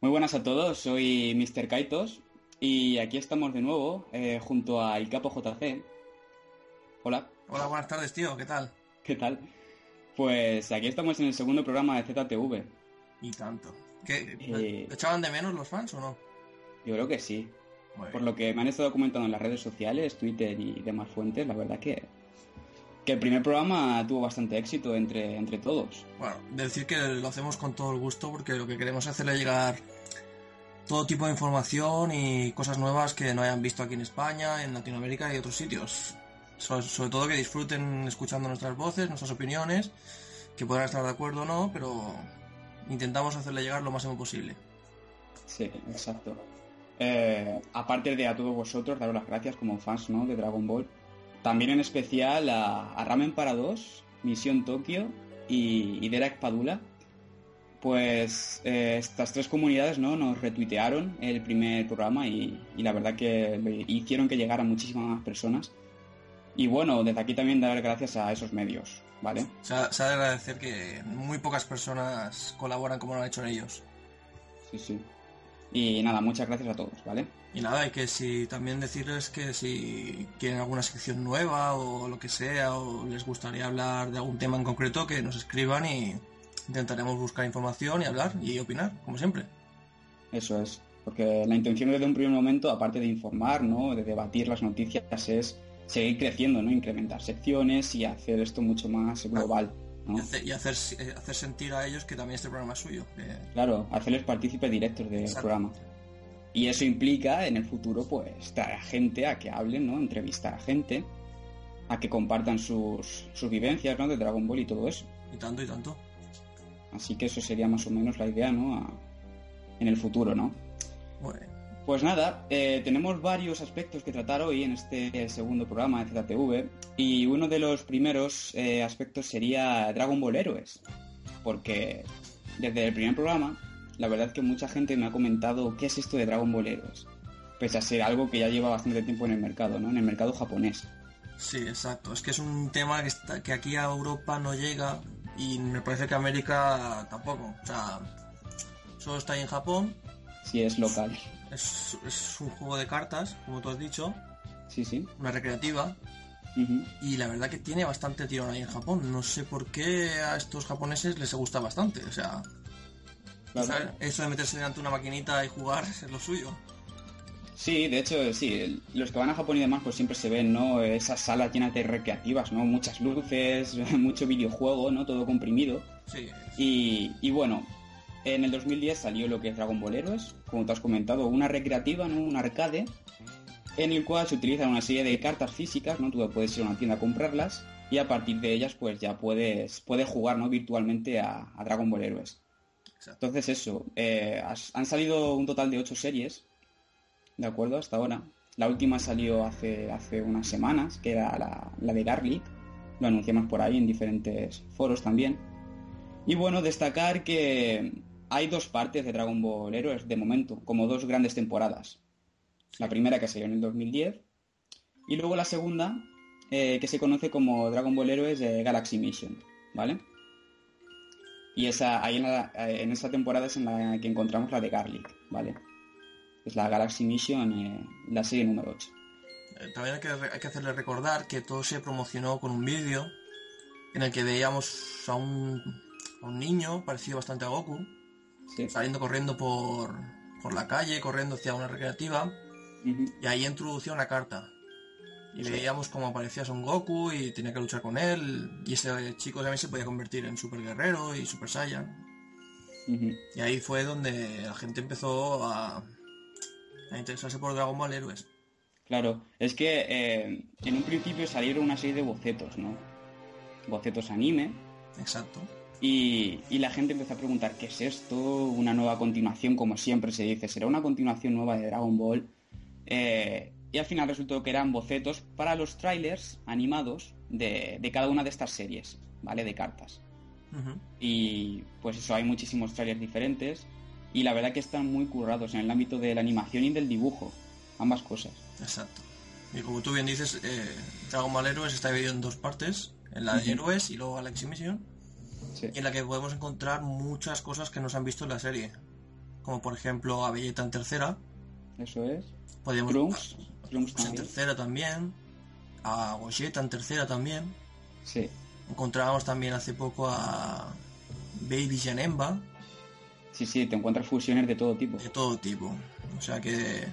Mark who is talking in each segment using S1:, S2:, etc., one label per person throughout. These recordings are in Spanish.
S1: Muy buenas a todos, soy Mr. Kaitos y aquí estamos de nuevo eh, junto a El Capo JC. Hola.
S2: Hola, buenas tardes, tío, ¿qué tal?
S1: ¿Qué tal? Pues aquí estamos en el segundo programa de ZTV.
S2: Y tanto. ¿Qué,
S1: Eh,
S2: ¿Te echaban de menos los fans o no?
S1: Yo creo que sí.
S2: Muy
S1: Por
S2: bien.
S1: lo que me han estado comentando en las redes sociales, Twitter y demás fuentes, la verdad que, que el primer programa tuvo bastante éxito entre, entre todos.
S2: Bueno, decir que lo hacemos con todo el gusto porque lo que queremos es hacerle llegar todo tipo de información y cosas nuevas que no hayan visto aquí en España, en Latinoamérica y otros sitios. So- sobre todo que disfruten escuchando nuestras voces, nuestras opiniones, que podrán estar de acuerdo o no, pero intentamos hacerle llegar lo máximo posible.
S1: Sí, exacto. Eh, aparte de a todos vosotros, daros las gracias como fans ¿no? de Dragon Ball. También en especial a, a Ramen para dos, Misión Tokio y, y Derek Padula. Pues eh, estas tres comunidades ¿no? nos retuitearon el primer programa y, y la verdad que hicieron que llegara muchísimas más personas. Y bueno, desde aquí también dar gracias a esos medios, ¿vale?
S2: Se ha, se ha de agradecer que muy pocas personas colaboran como lo han hecho ellos.
S1: Sí, sí. Y nada, muchas gracias a todos, ¿vale?
S2: Y nada, y que si también decirles que si quieren alguna sección nueva o lo que sea, o les gustaría hablar de algún tema en concreto, que nos escriban y intentaremos buscar información y hablar y opinar, como siempre.
S1: Eso es, porque la intención desde un primer momento, aparte de informar, ¿no? de debatir las noticias, es seguir creciendo, ¿no? incrementar secciones y hacer esto mucho más global. ¿no?
S2: Y, hacer, eh, hacer sentir a ellos que también este programa es suyo. que-
S1: Claro, hacerles partícipes directos del programa. Y eso implica en el futuro, pues, traer a gente a que hablen, ¿no? Entrevistar a gente, a que compartan sus, sus vivencias, ¿no? De Dragon Ball y todo eso.
S2: Y tanto y tanto.
S1: Así que eso sería más o menos la idea, ¿no? A- en el futuro, ¿no?
S2: Bueno,
S1: Pues nada, eh, tenemos varios aspectos que tratar hoy en este segundo programa de ZTV y uno de los primeros eh, aspectos sería Dragon Ball Héroes, porque desde el primer programa la verdad que mucha gente me ha comentado qué es esto de Dragon Ball Héroes, pese a ser algo que ya lleva bastante tiempo en el mercado, ¿no? En el mercado japonés.
S2: sí, exacto. Es que es un tema que, está, que aquí a Europa no llega y me parece que a América tampoco. O sea, solo está ahí en Japón.
S1: Si es local.
S2: Es, es un juego de cartas, como tú has dicho,
S1: Sí, sí.
S2: una recreativa. Y la verdad que tiene bastante tirón ahí en Japón. No sé por qué a estos japoneses les gusta bastante. O sea, Eso de meterse delante de una maquinita y jugar es lo suyo.
S1: Sí, de hecho, sí, los que van a Japón y demás, pues siempre se ven, ¿no? Esas salas llenas de recreativas, ¿no? Muchas luces, mucho videojuego, ¿no? Todo comprimido.
S2: Sí,
S1: Y, y bueno, en el 2010 salió lo que es Dragon Ball Heroes, como te has comentado, una recreativa, ¿no? Un arcade, en el cual se utilizan una serie de cartas físicas, ¿no? Tú puedes ir a una tienda a comprarlas y a partir de ellas, pues ya puedes, puedes jugar, ¿no? Virtualmente a, a Dragon Ball Heroes.
S2: Exacto.
S1: Entonces eso, eh, han salido un total de ocho series, ¿de acuerdo? Hasta ahora. La última salió hace, hace unas semanas, que era la, la de Garlic. Lo anunciamos por ahí en diferentes foros también. Y bueno, destacar que hay dos partes de Dragon Ball Heroes de momento, como dos grandes temporadas. La primera que salió en el 2010 y luego la segunda eh, que se conoce como Dragon Ball Heroes de Galaxy Mission, ¿vale? Y esa, ahí en, la- eh, en esa temporada es en la que encontramos la de Garlic, ¿vale? Es la Galaxy Mission, eh, la serie número 8.
S2: Eh, También hay que, hay que hacerle recordar que todo se promocionó con un vídeo en el que veíamos a un, a un niño parecido bastante a Goku,
S1: ¿sí?
S2: saliendo corriendo por, por la calle, corriendo hacia una recreativa, y ahí introducía una carta. Y veíamos cómo aparecía Son Goku y tenía que luchar con él, y ese chico también se podía convertir en Super Guerrero y Super Saiyan. Y ahí fue donde la gente empezó a, a interesarse por Dragon Ball Héroes.
S1: Claro, es que eh, en un principio salieron una serie de bocetos, ¿no? Bocetos anime,
S2: Exacto.
S1: Y, y la gente empezó a preguntar, ¿qué es esto? Una nueva continuación, como siempre se dice, ¿será una continuación nueva de Dragon Ball? Eh, y al final resultó que eran bocetos para los trailers animados de, de cada una de estas series, ¿vale? De cartas. Y pues eso, hay muchísimos trailers diferentes y la verdad que están muy currados en el ámbito de la animación y del dibujo, ambas cosas.
S2: Exacto. Y como tú bien dices, eh, Dragon Ball Heroes está dividido en dos partes, en la de
S1: Ujú.
S2: Héroes y luego Galaxy Mission,
S1: Sí.
S2: y en la que podemos encontrar muchas cosas que no se han visto en la serie. como por ejemplo a Belleta en tercera.
S1: Eso es.
S2: Podríamos
S1: Trunks. Trunks
S2: en tercera también. A Gogeta en tercera también.
S1: Sí.
S2: Encontrábamos también hace poco a Baby Janemba,
S1: Sí, sí, te encuentras fusiones de todo tipo.
S2: de todo tipo. O sea que.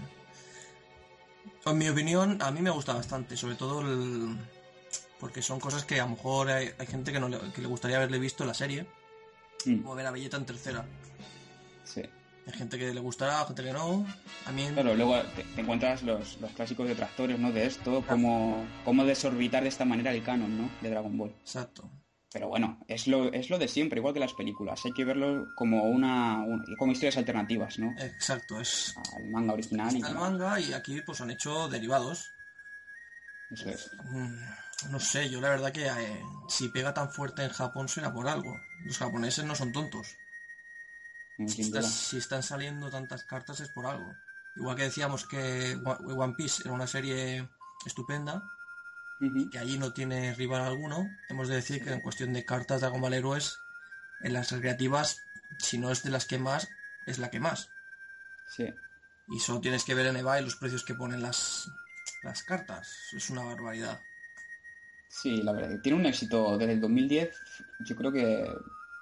S2: En mi opinión, a mí me gusta bastante, sobre todo el. Porque son cosas que a lo mejor hay, hay gente que, no le, que le gustaría haberle visto en la serie,
S1: Mm,
S2: como ver a Belleta en tercera.
S1: sí.
S2: Hay gente que le gustará, gente que no. A mí.
S1: Claro, luego te, te encuentras los, los clásicos detractores, ¿no? De esto, cómo, cómo desorbitar de esta manera el canon, ¿no? De Dragon Ball.
S2: Exacto.
S1: Pero bueno, es lo, es lo de siempre, igual que las películas. Hay que verlo como una, un- como historias alternativas, ¿no?
S2: Exacto, es.
S1: Al manga original y
S2: el manga y aquí pues han hecho derivados.
S1: eso es.
S2: Mm, No sé, yo la verdad que eh, si pega tan fuerte en Japón será por algo. Los japoneses no son tontos. Si, estás- están saliendo tantas cartas es por algo. Igual que decíamos que One Piece era una serie estupenda, que allí no tiene rival alguno, hemos de decir que en cuestión de cartas Dragon Ball Heroes, en las recreativas, si no es de las que más, es la que más.
S1: Sí.
S2: Y solo tienes que ver en eBay los precios que ponen las, las cartas. Es una barbaridad.
S1: Sí, la verdad. Tiene un éxito desde el 2010. Yo creo que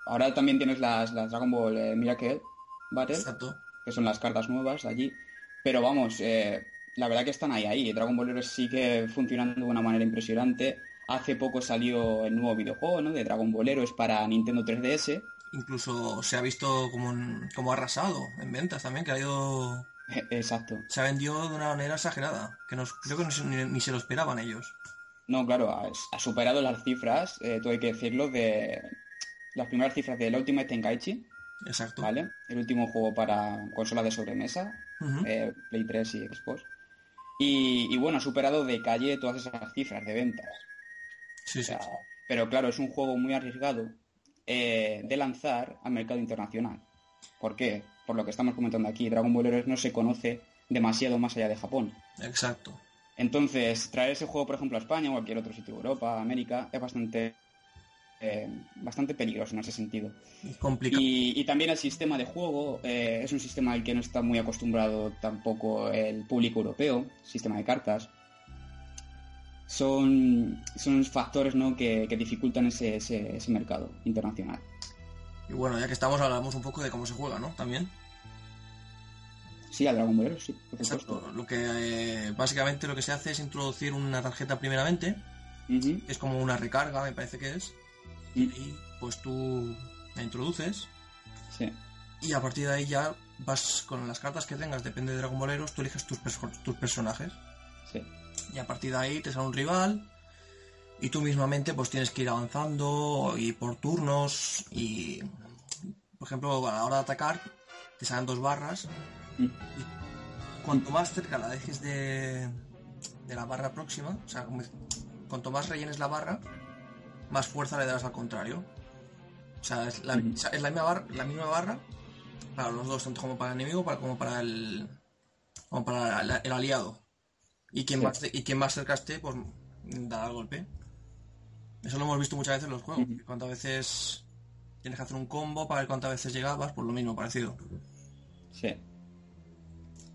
S1: ahora también tienes las, las Dragon Ball eh, Miracle Battle,
S2: Exacto.
S1: que son las cartas nuevas allí. Pero vamos, eh, la verdad que están ahí, ahí. Dragon Ball Heroes sigue funcionando de una manera impresionante. Hace poco salió el nuevo videojuego, ¿no? De Dragon Ball Heroes para Nintendo 3DS.
S2: Incluso se ha visto como, como arrasado en ventas también, que ha ido...
S1: Exacto.
S2: Se ha vendido de una manera exagerada, que nos, creo que ni, ni se lo esperaban ellos.
S1: No, claro, ha, ha superado las cifras, eh, todo hay que decirlo, de las primeras cifras del Ultimate Tenkaichi,
S2: Exacto.
S1: ¿vale? El último juego para consola de sobremesa, eh, Play 3 y Xbox. Y, y bueno, ha superado de calle todas esas cifras de ventas.
S2: Sí,
S1: O
S2: sí.
S1: pero claro, es un juego muy arriesgado eh, de lanzar al mercado internacional. ¿Por qué? Por lo que estamos comentando aquí, Dragon Ball Heroes no se conoce demasiado más allá de Japón.
S2: Exacto.
S1: Entonces, traer ese juego, por ejemplo, a España o cualquier otro sitio de Europa, América, es bastante, eh, bastante peligroso en ese sentido.
S2: Y complicado.
S1: Y, y también el sistema de juego eh, es un sistema al que no está muy acostumbrado tampoco el público europeo, sistema de cartas. Son, son factores ¿no? que, que dificultan ese, ese- ese mercado internacional.
S2: Y bueno, ya que estamos, hablamos un poco de cómo se juega, ¿no? También.
S1: Sí, al Dragon Ball sí, por
S2: Exacto. Lo que eh, básicamente lo que se hace es introducir una tarjeta primeramente, es como una recarga, me parece que es.
S1: Mm,
S2: Y pues tú la introduces
S1: Sí,
S2: y a partir de ahí ya vas con las cartas que tengas, depende de Dragon Ball Heroes, tú eliges tus, perso- tus personajes.
S1: sí.
S2: Y a partir de ahí te sale un rival y tú mismamente pues tienes que ir avanzando y por turnos y por ejemplo a la hora de atacar te salen dos barras
S1: Mm,
S2: y cuanto más cerca la dejes de, de la barra próxima, o sea, cuanto más rellenes la barra, más fuerza le darás al contrario. O sea, es la, es misma, barra, la misma barra para los dos, tanto como para el enemigo para- como para el, como para el, el aliado. Y quien,
S1: Sí.
S2: más, y quien más cerca esté, pues dará el golpe. Eso lo hemos visto muchas veces en los juegos. Cuántas veces tienes que hacer un combo para ver cuántas veces llegabas, pues lo mismo, parecido.
S1: sí.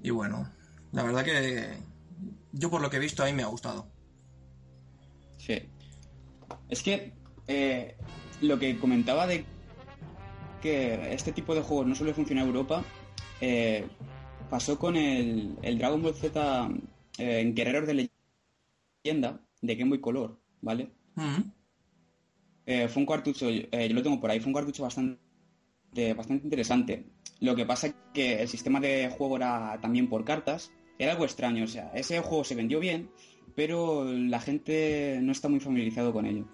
S2: Y bueno, la verdad que yo por lo que he visto a mí me ha gustado.
S1: Es que eh, lo que comentaba de que este tipo de juegos no suele funcionar en Europa, eh, pasó con el, el Dragon Ball Z eh, en Guerreros de Leyenda de Game Boy Color, ¿vale?
S2: Mm,
S1: fue un cartucho, yo lo tengo por ahí, fue un cartucho bastante, bastante interesante. Lo que pasa es que el sistema de juego era también por cartas, era algo extraño, o sea, ese juego se vendió bien, pero la gente no está muy familiarizado con ello.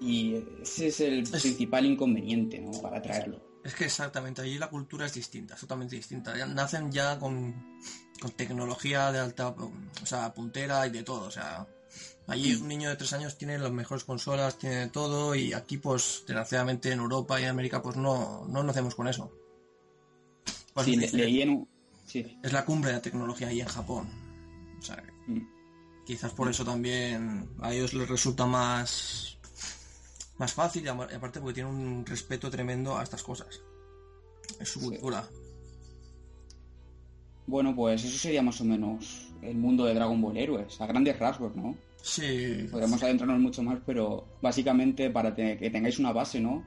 S1: Y ese es el
S2: Es-
S1: principal inconveniente, ¿no? Para traerlo.
S2: Es que exactamente, allí la cultura es distinta, es totalmente distinta. Nacen ya con, con tecnología de alta, o sea, puntera y de todo. O sea, allí un niño de tres años tiene las mejores consolas, tiene de todo y aquí pues desgraciadamente en Europa y en América pues no, no nacemos con eso. Pues
S1: Sí,
S2: es
S1: le-
S2: diferente.
S1: leí en un... Sí.
S2: es la cumbre de la tecnología ahí en Japón. O sea,
S1: Mm.
S2: Quizás por eso también a ellos les resulta más más fácil y aparte porque tienen un respeto tremendo a estas cosas. Es su
S1: Sí.
S2: cultura.
S1: Bueno, pues eso sería más o menos el mundo de Dragon Ball Heroes, a grandes rasgos, ¿no?
S2: Sí.
S1: Podemos adentrarnos mucho más, pero básicamente para que tengáis una base, ¿no?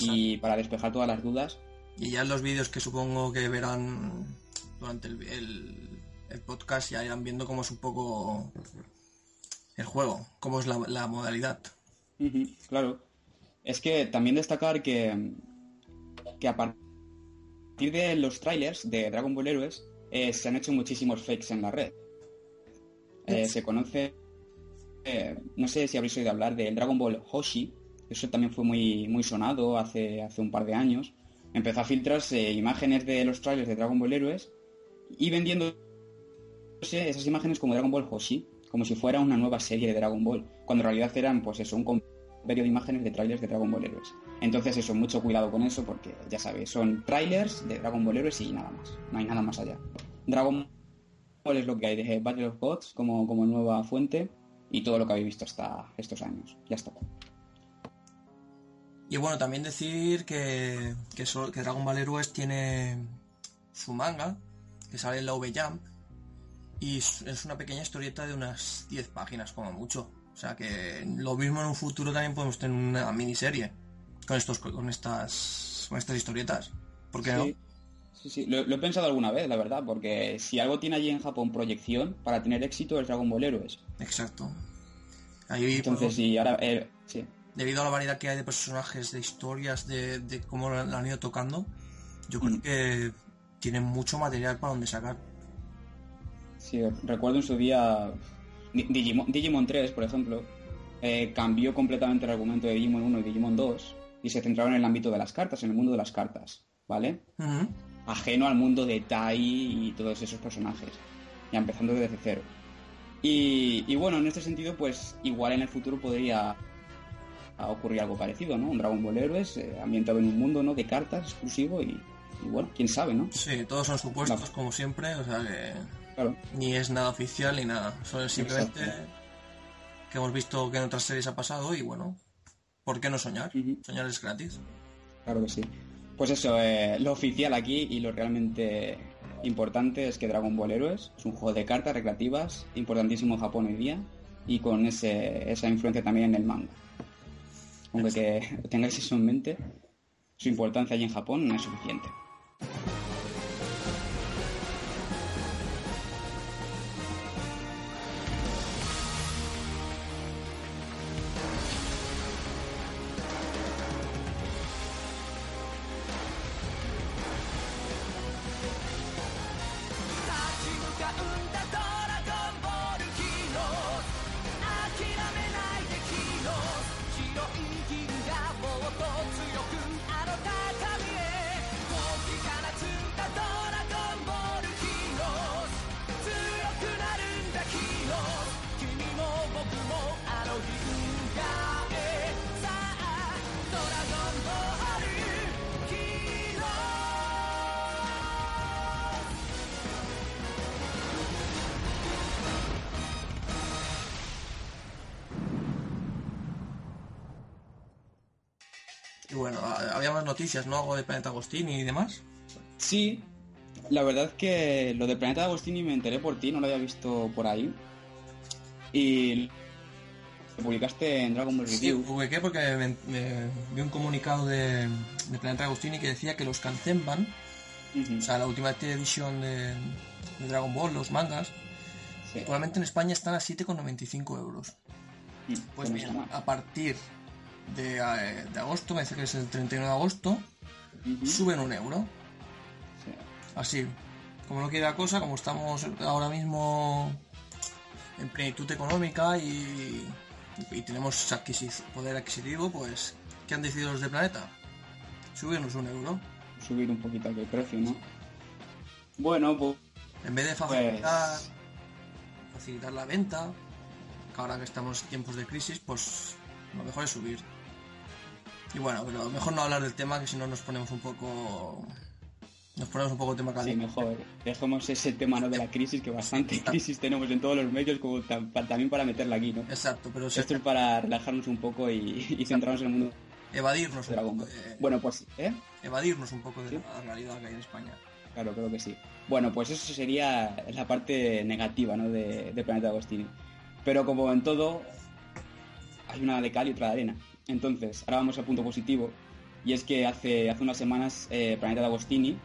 S1: Y para despejar todas las dudas.
S2: Y ya en los vídeos que supongo que verán durante el, podcast ya irán viendo cómo es un poco el juego, cómo es la, modalidad.
S1: claro. Es que también destacar que, que a partir de los trailers de Dragon Ball Heroes eh, se han hecho muchísimos fakes en la red. Eh, se conoce, eh, no sé si habréis oído hablar del Dragon Ball Hoshi, eso también fue muy, muy sonado hace, hace un par de años. Empezó a filtrarse imágenes de los trailers de Dragon Ball Heroes y vendiendo esas imágenes como Dragon Ball Hoshi, como si fuera una nueva serie de Dragon Ball, cuando en realidad eran pues eso, un compendio de imágenes de trailers de Dragon Ball Heroes. Entonces eso, mucho cuidado con eso porque ya sabéis, son trailers de Dragon Ball Heroes y nada más, no hay nada más allá. Dragon Ball es lo que hay de Battle of Gods como, como nueva fuente y todo lo que habéis visto hasta estos años. Ya está.
S2: Y bueno, también decir que, que, que Dragon Ball Heroes tiene su manga, que sale en la V-Jump, y es una pequeña historieta de unas 10 páginas como mucho. O sea que lo mismo en un futuro también podemos tener una miniserie con estos con estas con estas historietas. ¿Por qué no?
S1: Sí, sí, lo, he pensado alguna vez, la verdad, porque si algo tiene allí en Japón proyección para tener éxito es Dragon Ball Heroes.
S2: Exacto.
S1: Ahí, Entonces, sí, ahora eh, sí
S2: debido a la variedad que hay de personajes, de historias, de, cómo lo han ido tocando, yo creo mm. que tienen mucho material para donde sacar.
S1: Sí, recuerdo en su día Digimon, Digimon 3, por ejemplo, eh, cambió completamente el argumento de Digimon 1 y Digimon 2 y se centraron en el ámbito de las cartas, en el mundo de las cartas, ¿vale? Ajeno al mundo de Tai y todos esos personajes, ya empezando desde cero. Y, y, bueno, en este sentido, pues igual en el futuro podría ocurrir algo parecido, ¿no? Un Dragon Ball Heroes eh, ambientado en un mundo, ¿no? De cartas exclusivo y, bueno, quién sabe, ¿no?
S2: Sí, todos son supuestos como siempre, o sea que ni es nada oficial ni nada, solo simplemente que hemos visto que en otras series ha pasado y bueno, ¿por qué no soñar? Soñar es gratis.
S1: Claro que sí. Pues eso, eh, lo oficial aquí y lo realmente importante es que Dragon Ball Heroes es un juego de cartas recreativas importantísimo en Japón hoy día y con ese, esa influencia también en el manga aunque que tengáis eso en mente, su importancia allí en Japón no es suficiente.
S2: Noticias, ¿no? Algo de Planeta Agostini y demás.
S1: Sí, la verdad es que lo de Planeta Agostini me enteré por ti, no lo había visto por ahí. Y lo publicaste en Dragon Ball Review.
S2: Sí, publiqué porque me, vi un comunicado de, Planeta Agostini que decía que los Kanzenban, o sea, la última edición de, Dragon Ball, los mangas, actualmente en España están a 7,95 euros. Mm, pues bien, a partir eh, de, agosto, me dice que es el 31 de agosto, suben un euro. Así, como no quiere la cosa, como estamos ahora mismo en plenitud económica y, tenemos poder adquisitivo, pues, ¿qué han decidido los de Planeta? Subirnos un euro.
S1: Subir un poquito el precio, ¿no? Bueno, pues...
S2: En vez de facilitar, pues facilitar la venta, ahora que estamos en tiempos de crisis, pues lo mejor es subir. Y bueno, pero mejor no hablar del tema, que si no nos ponemos un poco... Nos ponemos un poco tema caliente.
S1: Sí, mejor. Dejemos ese tema ¿no? de la crisis, que bastante crisis tenemos en todos los medios, como también para meterla aquí, ¿no?
S2: Exacto, pero...
S1: Esto es para relajarnos un poco y, centrarnos en el mundo.
S2: Evadirnos
S1: un poco. bueno, pues, ¿eh?
S2: Evadirnos un poco de la realidad que hay en España.
S1: Claro, creo que sí. Bueno, pues eso sería la parte negativa ¿no? de, de Planeta Agostini. Pero como en todo, hay una de cal y otra de arena. Entonces, ahora vamos al punto positivo. Y es que hace, hace unas semanas eh, Planeta de Agostini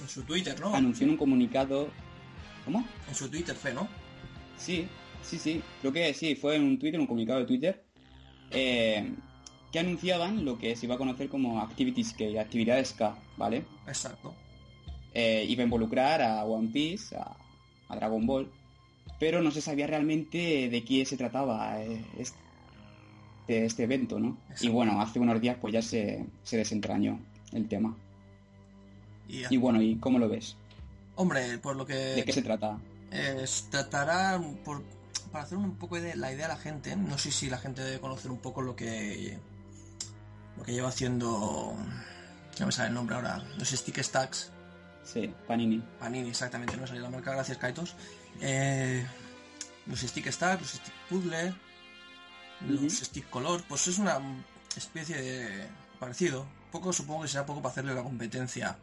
S2: En su Twitter, ¿no?
S1: anunció en un comunicado... ¿Cómo?
S2: En su Twitter fue, ¿no?
S1: Sí, sí, sí. Creo que sí, fue en un Twitter, en un comunicado de Twitter, eh, que anunciaban lo que se iba a conocer como Activities K, actividades K, ¿vale?
S2: Exacto.
S1: Eh, iba a involucrar a One Piece, a, a Dragon Ball, pero no se sabía realmente de qué se trataba eh, este, este evento, ¿no? Y bueno, hace unos días pues ya se, se desentrañó el tema.
S2: Y,
S1: Y bueno, ¿y cómo lo ves?
S2: hombre, por lo
S1: ¿De qué
S2: que
S1: se trata?
S2: eh, tratará por, para hacer un poco de la idea a la gente. No sé si la gente debe conocer un poco lo que lo que lleva haciendo. No me sale el nombre ahora. Los stick stacks.
S1: Sí, Panini.
S2: Panini, exactamente, no me salió la marca, gracias Kaitos. Eh, los stick stacks, los stick puzzle, los
S1: Ujú.
S2: stick color, pues es una especie de parecido. Poco supongo que será poco para hacerle la competencia.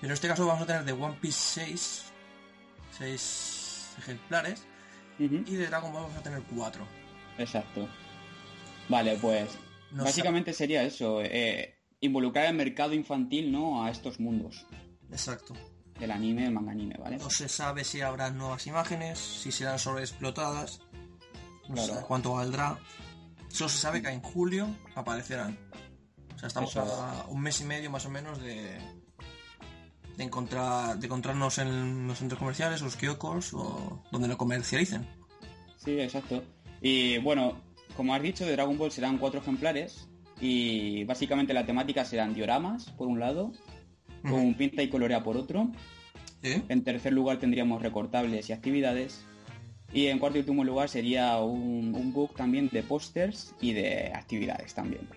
S2: Pero en este caso vamos a tener de One Piece 6, 6 ejemplares, y de Dragon Ball vamos a tener 4.
S1: Exacto. Vale, pues
S2: No
S1: básicamente sería eso, eh, involucrar el mercado infantil, ¿no? A estos mundos
S2: Exacto.
S1: del anime, el manga anime, ¿vale?
S2: No se sabe si habrá nuevas imágenes, si serán sobreexplotadas, no
S1: Claro.
S2: sé cuánto valdrá. Solo se sabe que en julio aparecerán. O sea, estamos
S1: Eso.
S2: a un mes y medio más o menos de, de encontrar de encontrarnos en los centros comerciales, los kioscos o donde lo comercialicen.
S1: Sí, exacto. Y bueno, como has dicho, de Dragon Ball serán cuatro ejemplares y básicamente la temática serán dioramas, por un lado, con
S2: Ujú.
S1: pinta y colorea por otro.
S2: ¿Sí?
S1: En tercer lugar tendríamos recortables y actividades. Y en cuarto y último lugar sería un, un book también de pósters y de actividades también.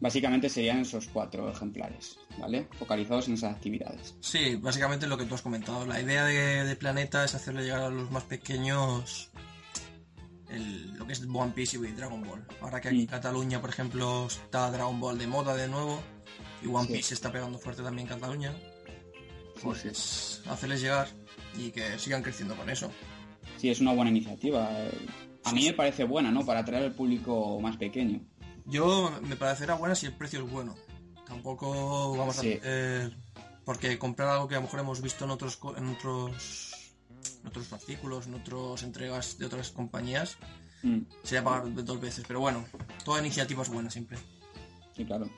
S1: Básicamente serían esos cuatro ejemplares, ¿vale? Focalizados en esas actividades.
S2: Sí, básicamente lo que tú has comentado. La idea de, de Planeta es hacerle llegar a los más pequeños el- lo que es One Piece y Dragon Ball. Ahora que aquí en
S1: Mm.
S2: Cataluña, por ejemplo, está Dragon Ball de moda de nuevo y One
S1: Sí.
S2: Piece está pegando fuerte también en Cataluña, pues
S1: sí.
S2: hacerles llegar y que sigan creciendo con eso.
S1: Sí, es una buena iniciativa. A mí me parece buena, ¿no? Para atraer al público más pequeño.
S2: Yo me parecerá buena si el precio es bueno. Tampoco vamos
S1: Sí.
S2: a hacer... Porque comprar algo que a lo mejor hemos visto en otros en otros en otros artículos, en otras entregas de otras compañías,
S1: Mm,
S2: sería pagar dos veces. Pero bueno, toda iniciativa es buena siempre.
S1: sí, claro.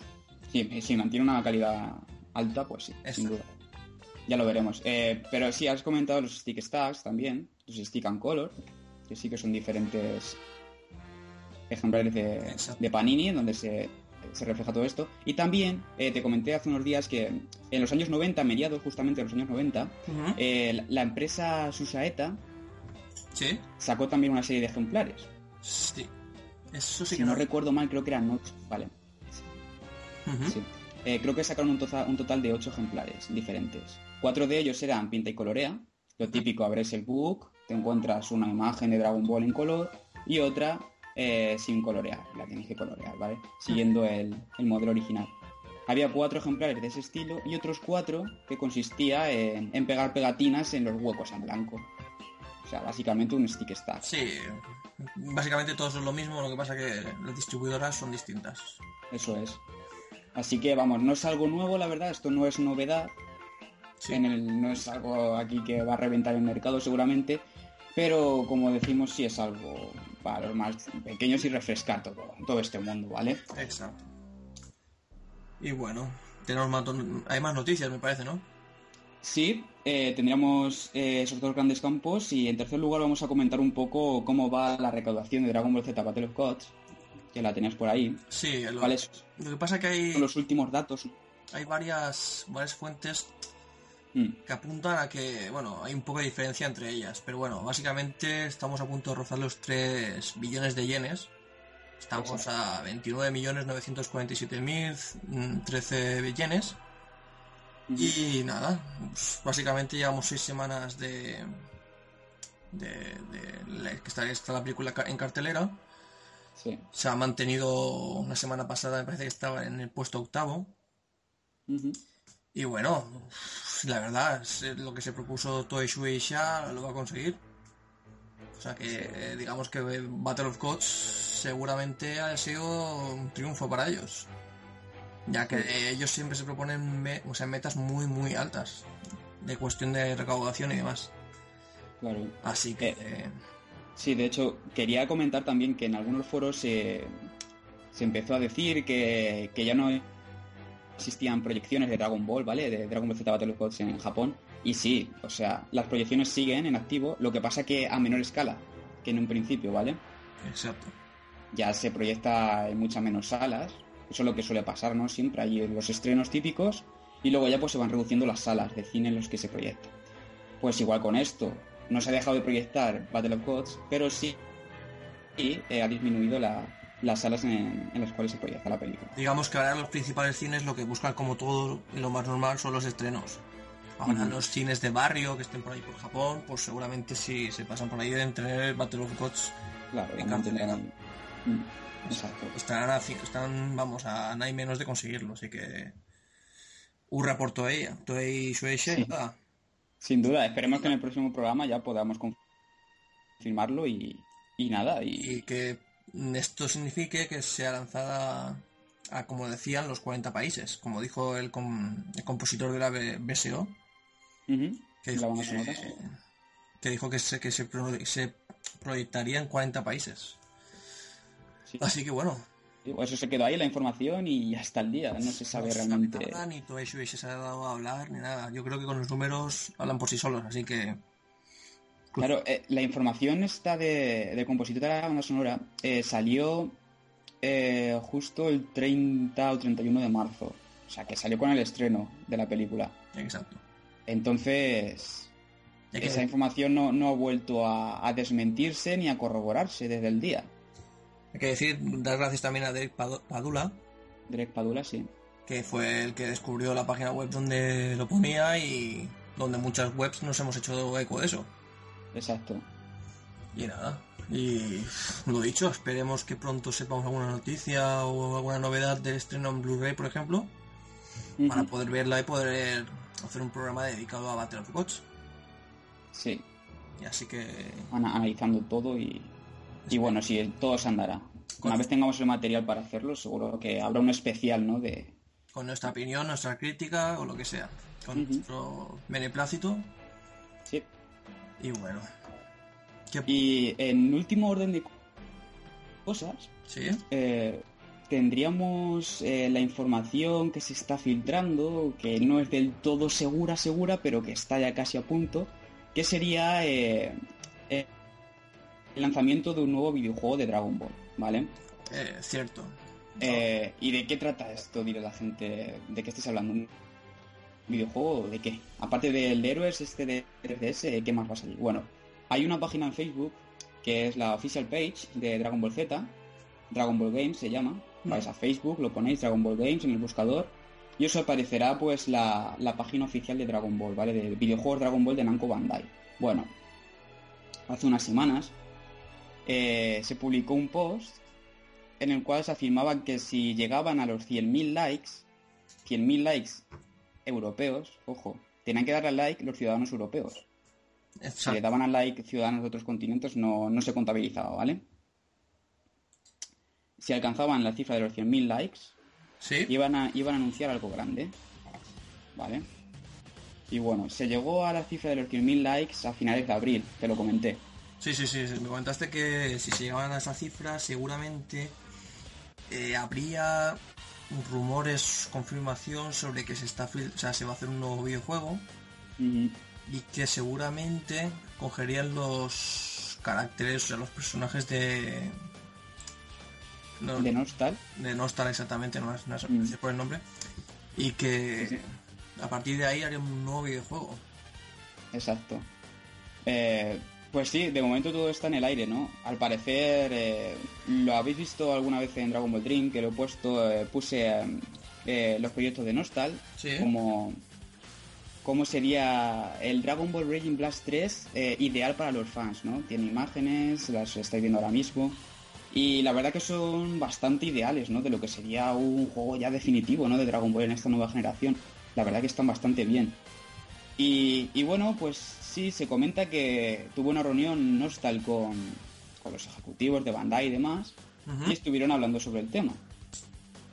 S1: Sí, si mantiene una calidad alta, pues sí, sin duda. Ya lo veremos. Eh, pero sí, has comentado los stick stacks también, los stick and color, que sí que son diferentes ejemplares de, de Panini, donde se, se refleja todo esto. Y también eh, te comenté hace unos días que en los años 90, mediados justamente de los años 90, eh, la, la empresa Susaeta
S2: Sí,
S1: sacó también una serie de ejemplares.
S2: sí. Eso sí
S1: Si
S2: que
S1: no
S2: no.
S1: recuerdo mal, creo que eran 8, ¿vale? Sí. Eh, creo que sacaron un, toza- un total de 8 ejemplares diferentes. Cuatro de ellos eran pinta y colorea. Lo típico, abres el book, te encuentras una imagen de Dragon Ball en color y otra eh, sin colorear, la tienes que colorear, ¿vale? Siguiendo el, el modelo original. Había cuatro ejemplares de ese estilo y otros cuatro que consistía en, en pegar pegatinas en los huecos en blanco. O sea, básicamente un stick stack.
S2: Sí, básicamente todos son lo mismo, lo que pasa que las distribuidoras son distintas.
S1: Eso es. Así que vamos, no es algo nuevo, la verdad, esto no es novedad,
S2: Sí.
S1: en el, no es algo aquí que va a reventar el mercado seguramente, pero como decimos sí es algo para los más pequeños y refrescar todo, todo este mundo, ¿vale?
S2: Exacto. Y bueno, tenemos más, hay más noticias, me parece, ¿no?
S1: Sí, eh, tendríamos eh, esos dos grandes campos y en tercer lugar vamos a comentar un poco cómo va la recaudación de Dragon Ball Z Battle of Gods, que la tenías por ahí.
S2: Sí, lo,
S1: ¿Cuáles
S2: lo que pasa que hay,
S1: son los últimos datos?
S2: hay varias, varias fuentes
S1: Mm,
S2: que apuntan a que, bueno, hay un poco de diferencia entre ellas, pero bueno, básicamente estamos a punto de rozar los 3 billones de yenes. Estamos a 29.947.013 yenes.
S1: ujú.
S2: Y nada, pues, básicamente llevamos 6 semanas de... de, de la- que está, está la película en cartelera.
S1: Sí.
S2: Se ha mantenido una semana pasada, me parece que estaba en el puesto octavo. Y bueno, la verdad, lo que se propuso Toei Shueisha lo va a conseguir. O sea que digamos que Battle of Gods seguramente ha sido un triunfo para ellos. Ya que ellos siempre se proponen o sea, metas muy muy altas. De cuestión de recaudación y demás.
S1: Claro.
S2: Así que...
S1: Eh, sí, de hecho, quería comentar también que en algunos foros se, se empezó a decir que, que ya no existían proyecciones de Dragon Ball, ¿vale? De Dragon Ball Z Battle of en Japón. Y sí, o sea, las proyecciones siguen en activo, lo que pasa que a menor escala que en un principio, ¿vale?
S2: Exacto.
S1: Ya se proyecta en muchas menos salas, eso es lo que suele pasar, ¿no? Siempre hay los estrenos típicos y luego ya pues se van reduciendo las salas de cine en los que se proyecta. Pues igual con esto, no se ha dejado de proyectar Battle of Gods, pero sí y eh, ha disminuido la, las salas en, las cuales se proyecta la película.
S2: Digamos que ahora los principales cines lo que buscan como todo lo más normal son los estrenos. Ahora los cines de barrio que estén por ahí por Japón, pues seguramente si se pasan por ahí deben tener Battle of Gods
S1: claro,
S2: en
S1: cartelera. Mm, exacto.
S2: Están, a, están, vamos, a nada menos de conseguirlo, así que... Hurra por Toei, Toei Shueisha.
S1: Sin duda, esperemos que en el próximo programa ya podamos confirmarlo y, y nada.
S2: Y... y que esto signifique que sea lanzada a, como decían, los 40 países, como dijo el, compositor de la BSO,
S1: que, dijo
S2: que, dijo que, se, que se, proyectaría en 40 países. Así que bueno.
S1: Eso se quedó ahí la información y hasta el día, no se sabe realmente.
S2: Nada, ni todo eso se ha dado a hablar, ni nada. Yo creo que con los números hablan por sí solos, así que
S1: Claro, eh, la información esta de, de compositor de la banda sonora eh, salió eh, justo el 30 o 31 de marzo. O sea, que salió con el estreno de la película.
S2: Exacto.
S1: Entonces, esa información no, ha vuelto a, desmentirse ni a corroborarse desde el día.
S2: Hay que decir, dar gracias también a Derek Padula.
S1: Derek Padula, sí.
S2: Que fue el que descubrió la página web donde lo ponía y donde muchas webs nos hemos hecho eco de eso.
S1: Exacto.
S2: Y nada. Y lo dicho, esperemos que pronto sepamos alguna noticia o alguna novedad del estreno en Blu-ray, por ejemplo, para poder verla y poder hacer un programa dedicado a Battle of Gods.
S1: Sí.
S2: Y así que.
S1: Analizando todo y. Y bueno, si todo se andará. Una vez tengamos el material para hacerlo, seguro que habrá un especial, ¿no? De...
S2: Con nuestra opinión, nuestra crítica o lo que sea. Con nuestro beneplácito.
S1: Sí.
S2: Y bueno.
S1: Y en último orden de cosas, eh, tendríamos eh, la información que se está filtrando, que no es del todo segura, segura, pero que está ya casi a punto, que sería eh, lanzamiento de un nuevo videojuego de Dragon Ball, ¿vale?
S2: cierto.
S1: ¿Y de qué trata esto? Dirá la gente. ¿De qué estés hablando? videojuego de qué? Aparte del héroes este de 3DS, ¿qué más va a salir? Bueno, hay una página en Facebook que es la official page de Dragon Ball Z, Dragon Ball Games se llama. Mm. Vais a Facebook, lo ponéis Dragon Ball Games en el buscador y os aparecerá pues la, página oficial de Dragon Ball, ¿vale? De videojuegos Dragon Ball de Namco Bandai. Bueno, hace unas semanas eh, se publicó un post en el cual se afirmaba que si llegaban a los 100.000 likes, 100.000 likes europeos, ojo, tenían que darle al like los ciudadanos europeos. Si le daban al like ciudadanos de otros continentes no, no se contabilizaba, ¿vale? Si alcanzaban la cifra de los 100.000 likes,
S2: ¿Sí?
S1: iban, a, iban a anunciar algo grande, ¿vale? Y bueno, se llegó a la cifra de los 100.000 likes a finales de abril, te lo comenté.
S2: Sí, sí, sí, me comentaste que si se llegaban a esa cifra seguramente eh, habría rumores, confirmación sobre que se está o sea, se va a hacer un nuevo videojuego y que seguramente cogerían los caracteres, o sea, los personajes de
S1: de Nostal.
S2: De Nostal exactamente, no no es por el nombre. Y que a partir de ahí haría un nuevo videojuego.
S1: Exacto. Eh, pues sí, de momento todo está en el aire, ¿no? Al parecer, eh, lo habéis visto alguna vez en Dragon Ball Dream, que lo he puesto, eh, puse eh, los proyectos de Nostal, como cómo sería el Dragon Ball Raging Blast 3 ideal para los fans, ¿no? Tiene imágenes, las estáis viendo ahora mismo. Y la verdad que son bastante ideales, ¿no? De lo que sería un juego ya definitivo, ¿no? De Dragon Ball en esta nueva generación. la verdad que están bastante bien. Y, y bueno, pues sí, se comenta que tuvo una reunión Nostal con, con los ejecutivos de Bandai y demás, y estuvieron hablando sobre el tema.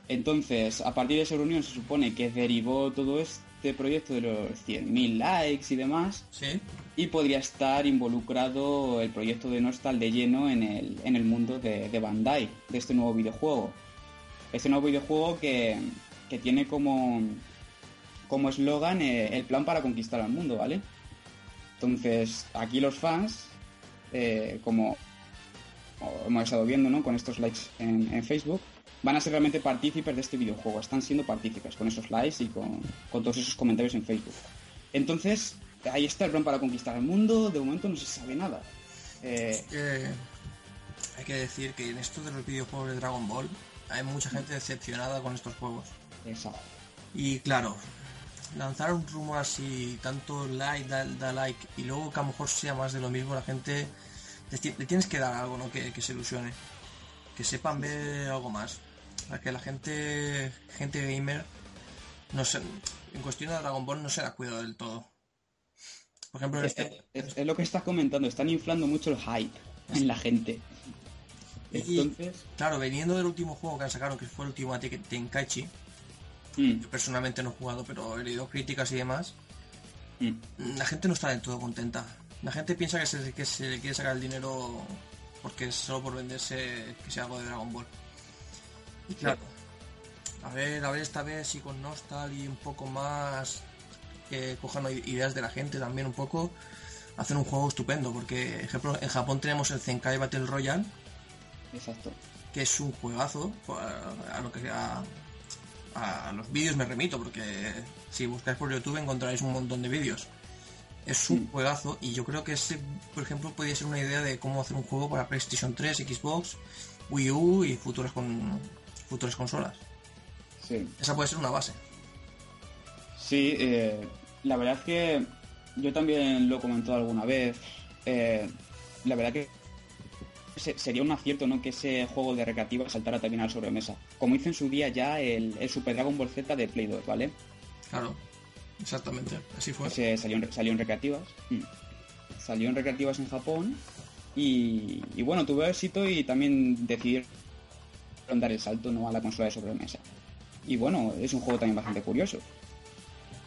S1: Entonces, a partir de esa reunión se supone que derivó todo este proyecto de los 100.000 likes y demás.
S2: Sí.
S1: Y podría estar involucrado el proyecto de Nostal de lleno en el, en el mundo de, de Bandai, de este nuevo videojuego. Este nuevo videojuego que, que tiene como como eslogan eh, el plan para conquistar al mundo, ¿vale? Entonces, aquí los fans, eh, como hemos estado viendo, ¿no? Con estos likes en, en Facebook, van a ser realmente partícipes de este videojuego. Están siendo partícipes con esos likes y con, con todos esos comentarios en Facebook. Entonces, ahí está el plan para conquistar el mundo. De momento no se sabe nada. Eh,
S2: Eh, hay que decir que en esto de los videojuegos de Dragon Ball hay mucha gente decepcionada con estos juegos.
S1: exacto.
S2: Y claro, lanzar un rumor así, tanto like, da, da like, y luego que a lo mejor sea más de lo mismo, la gente le tienes que dar algo, ¿no? Que, que se ilusione. Que sepan ver algo más. Para que la gente, gente gamer, no se, en cuestión de Dragon Ball no se da cuidado del todo. Por ejemplo, en
S1: Es,
S2: este,
S1: es- es lo que estás comentando, están inflando mucho el hype en la gente.
S2: Y-
S1: Entonces,
S2: claro, veniendo del último juego que han sacado, que fue el último Ten- Tenkaichi,
S1: mm,
S2: yo personalmente no he jugado, pero he leído críticas y demás,
S1: mm,
S2: la gente no está del todo contenta. La gente piensa que se, que se le quiere sacar el dinero porque es solo por venderse que sea algo de Dragon Ball. Y claro, a ver, a ver esta vez si con Nostal y un poco más que cojan ideas de la gente también un poco, hacen un juego estupendo, porque ejemplo, en Japón tenemos el Zenkai Battle Royale,
S1: exacto.
S2: que es un juegazo, a, a lo que a, a los vídeos me remito, porque si buscáis por YouTube encontraréis un montón de vídeos. Es un juegazo y yo creo que ese, por ejemplo, podría ser una idea de cómo hacer un juego para PlayStation 3, Xbox, Wii U y futuras con futuras consolas.
S1: Sí.
S2: Esa puede ser una base.
S1: Sí, eh, la verdad es que yo también lo he comentado alguna vez. eh, la verdad que se- sería un acierto ¿no? que ese juego de recreativa saltara también a la sobremesa. Como hizo en su día ya el, el Super Dragon Ball Z de Play 2, ¿vale?
S2: Claro, exactamente, así fue.
S1: Ese salió, en, salió en recreativas. Mm. Salió en recreativas en Japón. Y, y bueno, tuvo éxito y también decidieron dar el salto ¿no? a la consola de sobremesa. Y bueno, es un juego también bastante curioso.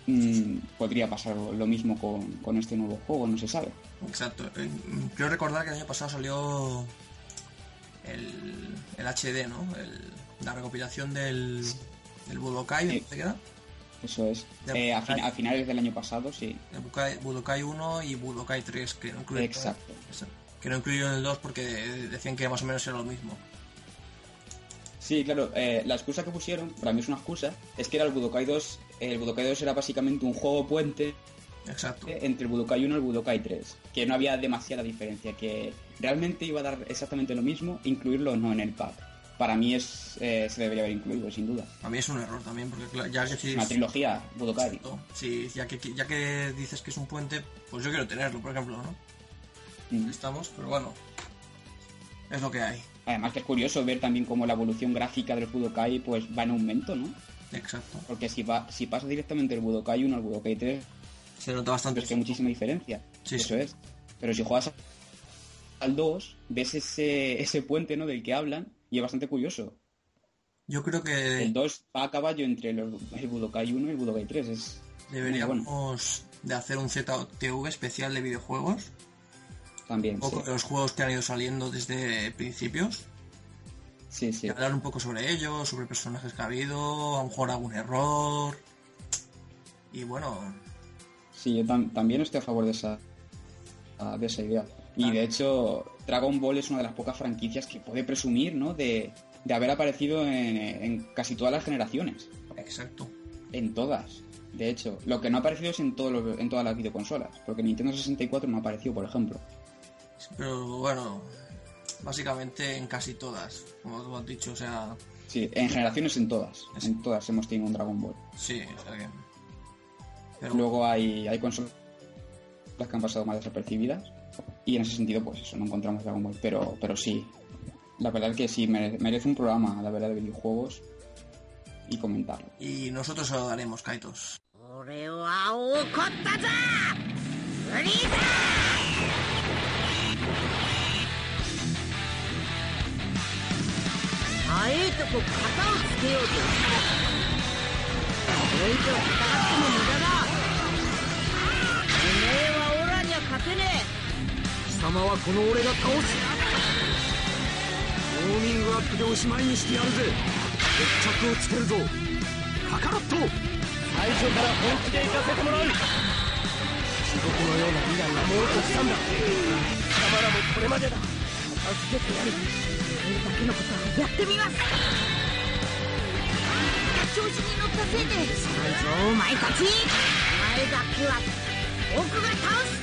S1: Mm, podría pasar lo mismo con, con este nuevo juego, no se sabe.
S2: Exacto. Eh, mm, Creo recordar que el año pasado salió el, el HD, ¿no? El- la recopilación del, del Budokai,
S1: Sí.
S2: ¿de qué era?
S1: Eso es. Eh, a, fin- a finales del año pasado, sí.
S2: El Budokai, Budokai 1 y Budokai 3, que no incluyeron,
S1: Exacto.
S2: que no incluyeron el 2 porque decían que más o menos era lo mismo.
S1: Sí, claro, eh, la excusa que pusieron, para mí es una excusa, es que era el Budokai 2. El Budokai 2 era básicamente un juego puente
S2: Exacto.
S1: entre el Budokai 1 y el Budokai 3, que no había demasiada diferencia, que realmente iba a dar exactamente lo mismo, incluirlo o no en el pack. Para mí es eh, se debería haber incluido, sin duda.
S2: A mí es un error también, porque ya que
S1: Es
S2: si,
S1: una trilogía Budokai.
S2: Exacto. Sí, ya que, ya que dices que es un puente, pues yo quiero tenerlo, por ejemplo, ¿no?
S1: Mm.
S2: Estamos, pero bueno. Es lo que hay.
S1: Además que es curioso ver también cómo la evolución gráfica del Budokai pues va en aumento, ¿no?
S2: Exacto.
S1: Porque si va si pasa directamente del Budokai 1 al Budokai 3,
S2: Se nota bastante.
S1: pues que hay muchísima diferencia.
S2: Sí,
S1: Eso
S2: sí.
S1: es. Pero si juegas al 2, ves ese, ese puente ¿no? del que hablan y es bastante curioso.
S2: Yo creo que
S1: El 2 va a caballo entre los- el Budokai 1 y el Budokai 3. Es
S2: deberíamos
S1: bueno.
S2: de hacer un ZTV especial de videojuegos.
S1: También,
S2: poco
S1: sí.
S2: los juegos que han ido saliendo desde principios.
S1: Sí, sí.
S2: Hablar un poco sobre ellos, sobre personajes que ha habido, a lo mejor algún error. Y bueno,
S1: Sí, yo tam- también estoy a favor de esa, de esa idea. Y de hecho, Dragon Ball es una de las pocas franquicias que puede presumir, ¿no? De, de haber aparecido en, en casi todas las generaciones.
S2: exacto.
S1: En todas. De hecho, lo que no ha aparecido es en, todos los- en todas las videoconsolas. Porque Nintendo 64 no ha aparecido, por ejemplo.
S2: Pero bueno, básicamente en casi todas, como tú has dicho, o sea,
S1: Sí, en generaciones en todas.
S2: Es-
S1: En todas hemos tenido un Dragon Ball.
S2: sí, o sea que... Pero
S1: Luego hay, hay consolas que han pasado más desapercibidas. Y en ese sentido, pues eso, no encontramos Dragon Ball. Pero, pero sí, la verdad es que sí, mere- merece un programa, la verdad, de videojuegos y comentarlo.
S2: Y nosotros se lo daremos, Kaitos.
S3: 俺は怒ったぞフリーザ早いとこ型をつけようぜこれ以上戦っても無駄だおめえ。はオラには勝てねえ。
S4: 貴様はこの俺が倒す。ウォーミングアップでおしまいにしてやるぜ。決着をつけるぞ。カカロット
S5: 最初から本気で行かせてもらう。
S4: 地獄のような未来はもうとしたんだ
S5: 貴様らもこれまでだ。
S3: 助けてやる。それだけのことはやってみます。調子に乗ったせいでしないぞお前たちお前だけは僕が倒す。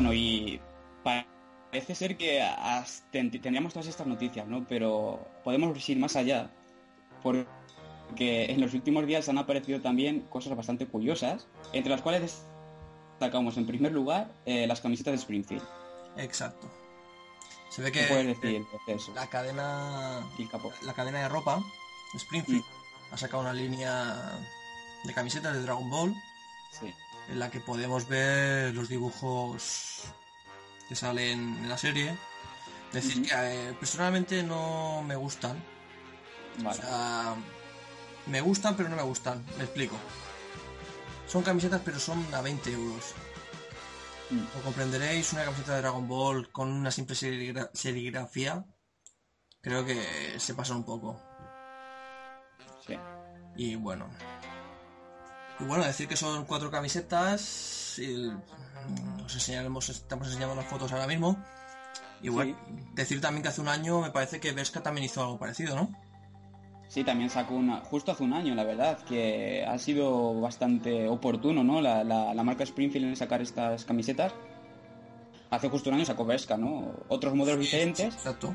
S1: Bueno, y parece ser que tendríamos todas estas noticias, ¿no? Pero podemos ir más allá, porque en los últimos días han aparecido también cosas bastante curiosas, entre las cuales destacamos en primer lugar eh, las camisetas de Springfield.
S2: Exacto. Se ve
S1: ¿Qué
S2: que
S1: puedes decir de eso?
S2: la cadena la cadena de ropa Springfield ha sacado una línea de camisetas de Dragon Ball
S1: Sí.
S2: En la que podemos ver los dibujos que salen en la serie. Decir que eh, personalmente no me gustan. O sea, me gustan pero no me gustan. Me explico. Son camisetas pero son a 20 euros. Como comprenderéis, una camiseta de Dragon Ball con una simple serigra- serigrafía creo que se pasa un poco.
S1: Sí.
S2: Y bueno. Y bueno, decir que son cuatro camisetas. Y os enseñaremos, estamos enseñando las fotos ahora mismo. Y bueno, decir también que hace un año me parece que Vesca también hizo algo parecido, ¿no?
S1: Sí, también sacó una, justo hace un año, la verdad, que ha sido bastante oportuno, ¿no? La, la- la marca Springfield en sacar estas camisetas. Hace justo un año sacó Vesca, ¿no? Otros modelos diferentes,
S2: Exacto.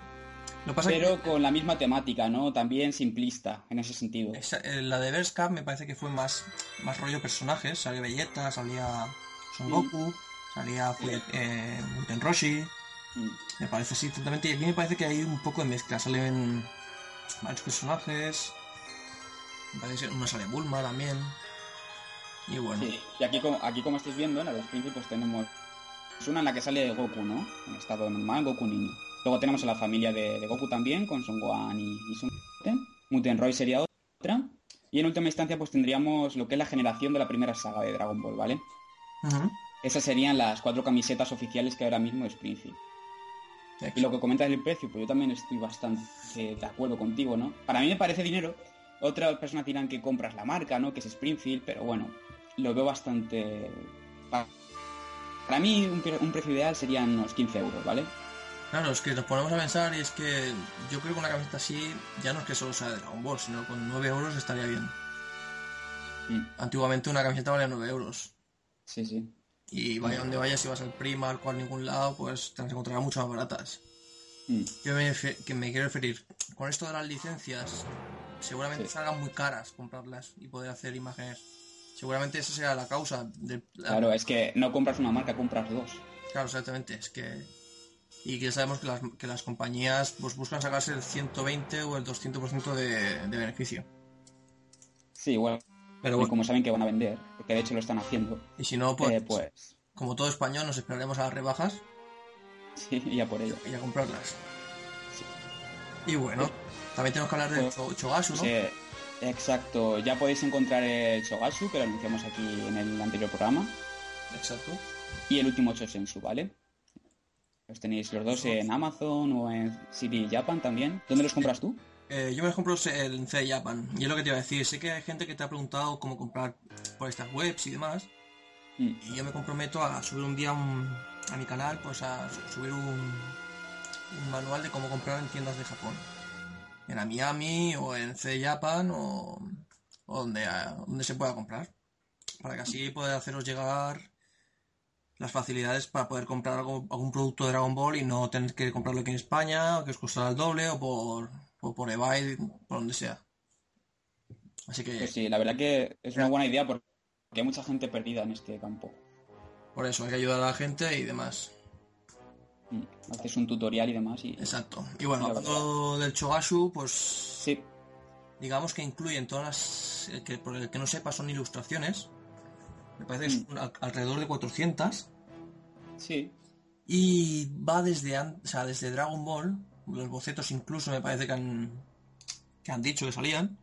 S2: Lo que pasa
S1: pero
S2: que
S1: con la misma temática, ¿no? También simplista, en ese sentido.
S2: esa- eh, la de Vesca me parece que fue más, más rollo personajes. Salía Vegeta, salía Son
S1: Mm.
S2: Goku, salía Fue- eh, Roshi.
S1: Mm.
S2: Me parece así, totalmente. Y aquí me parece que hay un poco de mezcla. Salen varios personajes. Me parece que una sale Bulma también. Y bueno,
S1: Sí, y aquí como, aquí como estáis viendo, en la de Springfield, pues tenemos es una en la que sale Goku, ¿no? En estado normal, Goku niño. Luego tenemos a la familia de, de Goku también, con Son Gohan y, y Son Goten. Muten Roy sería otra. Y en última instancia, pues tendríamos lo que es la generación de la primera saga de Dragon Ball, ¿vale? Esas serían las cuatro camisetas oficiales que ahora mismo de Springfield. Y lo que comentas del precio, pues yo también estoy bastante de acuerdo contigo, ¿no? Para mí me parece dinero. Otras personas dirán que compras la marca, ¿no? Que es Springfield, pero bueno, lo veo bastante... pa- Para mí un precio ideal serían unos 15 euros, ¿vale?
S2: Claro, es que nos ponemos a pensar y es que yo creo que una camiseta así ya no es que solo sea de Dragon Ball, sino con 9 euros estaría bien.
S1: Mm,
S2: Antiguamente una camiseta valía 9 euros.
S1: Sí, sí.
S2: Y vaya donde vayas, si vas al Primark o a ningún lado, pues te las encontrarás mucho más baratas.
S1: Mm,
S2: Yo me, que me quiero referir, con esto de las licencias, seguramente
S1: Sí.
S2: salgan muy caras comprarlas y poder hacer imágenes. Seguramente esa será la causa.
S1: Claro, es que no compras una marca, compras dos.
S2: Claro, exactamente, es que... Y que sabemos que las, que las compañías pues, buscan sacarse el 120 o el 200% de, de beneficio.
S1: Sí, igual.
S2: Pero
S1: Y
S2: bueno,
S1: como saben que van a vender, porque de hecho lo están haciendo,
S2: y si no, pues,
S1: eh, pues...
S2: como todo español, nos esperaremos a las rebajas
S1: Sí, ya por ello.
S2: y a comprarlas.
S1: Sí.
S2: Y bueno, también tenemos que hablar del
S1: Pues,
S2: Cho- Chogasu, ¿no?
S1: Sí, exacto. Ya podéis encontrar el Shogatsu, que lo anunciamos aquí en el anterior programa,
S2: Exacto.
S1: y el último Chosensu, ¿vale? Los tenéis los dos en Amazon o en CD Japan también. ¿Dónde los compras tú?
S2: Eh, yo me los compro en CD Japan. Y es lo que te iba a decir. Sé que hay gente que te ha preguntado cómo comprar por estas webs y demás.
S1: Mm,
S2: Y yo me comprometo a subir un día un- a mi canal, pues a su- subir un, un manual de cómo comprar en tiendas de Japón. En la Miami o en CD Japan o, o donde, a- donde se pueda comprar. Para que así poder haceros llegar las facilidades para poder comprar algo- algún producto de Dragon Ball y no tener que comprarlo aquí en España, que os costará el doble, o por, o por eBay, por donde sea. Así que
S1: Pues sí, la verdad que es una buena idea porque hay mucha gente perdida en este campo.
S2: por eso hay que ayudar a la gente y demás.
S1: Mm, Haces un tutorial y demás y...
S2: Exacto. Y bueno, hablando del Chogashu, pues
S1: Sí,
S2: digamos que incluyen todas las... que por el que no sepa son ilustraciones. Me parece que son al- alrededor de 400.
S1: sí.
S2: Y va desde, o sea, desde Dragon Ball, los bocetos incluso me parece que han, que han dicho que salían,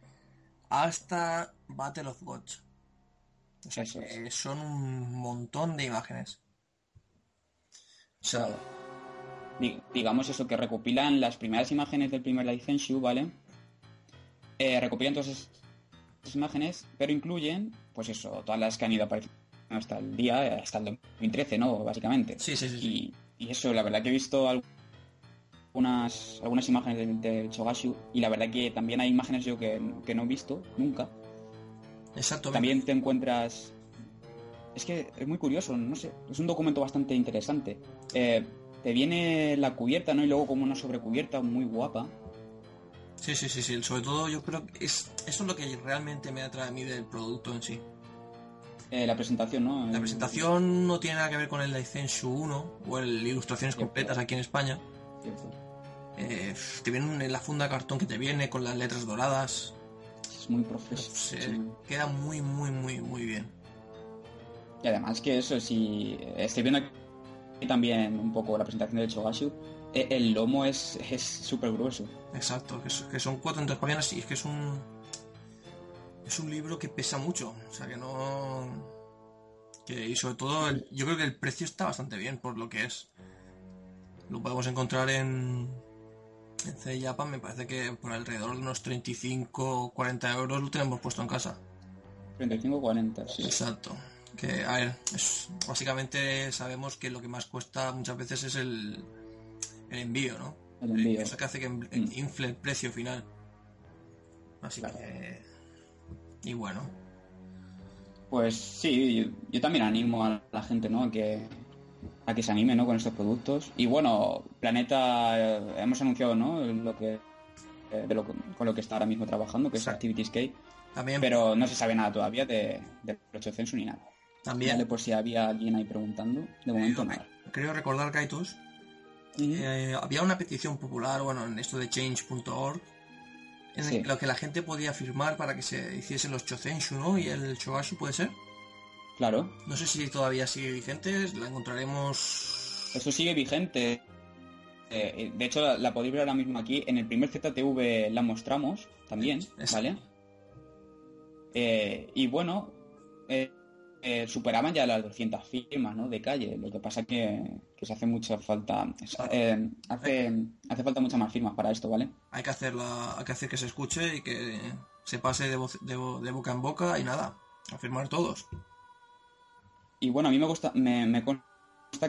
S2: hasta Battle of Gods. O sea,
S1: Eso es.
S2: que son un montón de imágenes. O sea,
S1: Di- digamos eso, que recopilan las primeras imágenes del primer License ¿vale? Eh, recopilan todas esas imágenes, pero incluyen, pues eso, todas las que han ido apareciendo hasta el día, eh, hasta el 2013, ¿no? Básicamente.
S2: sí, sí, sí. sí.
S1: Y, y eso, la verdad que he visto algunas, algunas imágenes del, del Chogashu y la verdad que también hay imágenes yo que, que no he visto nunca.
S2: Exacto.
S1: También te encuentras... Es que es muy curioso, no sé, es un documento bastante interesante. Eh, te viene la cubierta, ¿no? Y luego como una sobrecubierta muy guapa.
S2: Sí, sí, sí, sí. Sobre todo yo creo que es, eso es lo que realmente me atrae a mí del producto en sí.
S1: Eh, la presentación, ¿no?
S2: La presentación no tiene nada que ver con el License 1 o el Ilustraciones completas aquí en España.
S1: Cierto.
S2: Eh, te viene en la funda de cartón que te viene con las letras doradas.
S1: Es muy profesional.
S2: Se queda muy, muy, muy, muy bien.
S1: Y además que eso, si estoy viendo aquí también un poco la presentación del Chogashu, eh, el lomo es es súper grueso.
S2: Exacto, que, es- que son 400 páginas y es que es un. Es un libro que pesa mucho. O sea que no. Que, y sobre todo, el- yo creo que el precio está bastante bien por lo que es. Lo podemos encontrar en. En C Japan, me parece que por alrededor de unos 35 40 euros lo tenemos puesto en casa.
S1: 35-40, sí.
S2: Exacto. Que, a ver, es- básicamente sabemos que lo que más cuesta muchas veces es el, el envío, ¿no?
S1: El envío.
S2: Eso que hace que
S1: Mm.
S2: infle el precio final. Así
S1: Claro.
S2: que... Y bueno,
S1: Pues sí, yo, yo también animo a la gente, ¿no? A que, a que se anime, ¿no? Con estos productos. Y bueno, Planeta, eh, hemos anunciado, ¿no? Lo que, eh, de lo, que- con lo que está ahora mismo trabajando, que es
S2: Sí.
S1: ActivityScape.
S2: también...
S1: Pero no se sabe nada todavía de, de 8 censo ni nada.
S2: también
S1: Vale, por si había alguien ahí preguntando. De momento nada.
S2: creo recordar, Kaitos, Eh, había una petición popular, bueno, en esto de change.org, en
S1: Sí.
S2: lo que la gente podía firmar para que se hiciesen los Chozenshu, ¿no? Y el Shogashu, ¿puede ser?
S1: Claro,
S2: No sé si todavía sigue vigente, la encontraremos...
S1: eso sigue vigente. Eh, de hecho, la, la podéis ver ahora mismo aquí. En el primer ZTV la mostramos también,
S2: Exacto.
S1: ¿vale? Eh, y bueno, eh, eh, superaban ya las 200 firmas, ¿no? De calle. Lo que pasa que, que se hace mucha falta... eh, hace, hace falta muchas más firmas para esto, ¿vale?
S2: Hay que hacerla, hay que hacer que se escuche y que se pase de, voz- de, de boca en boca y nada, a firmar todos.
S1: Y bueno, a mí me gusta, me, me consta